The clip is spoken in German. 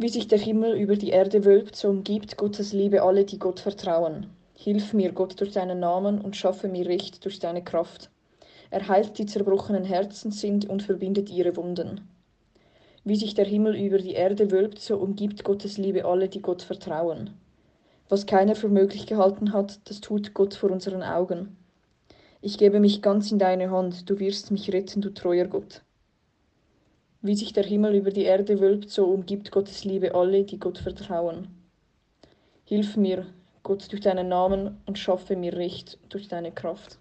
Wie sich der Himmel über die Erde wölbt, so umgibt Gottes Liebe alle, die Gott vertrauen. Hilf mir, Gott, durch deinen Namen und schaffe mir Recht durch deine Kraft. Er heilt die zerbrochenen Herzen sind und verbindet ihre Wunden. Wie sich der Himmel über die Erde wölbt, so umgibt Gottes Liebe alle, die Gott vertrauen. Was keiner für möglich gehalten hat, das tut Gott vor unseren Augen. Ich gebe mich ganz in deine Hand, du wirst mich retten, du treuer Gott. Wie sich der Himmel über die Erde wölbt, so umgibt Gottes Liebe alle, die Gott vertrauen. Hilf mir, Gott, durch deinen Namen und schaffe mir Recht durch deine Kraft.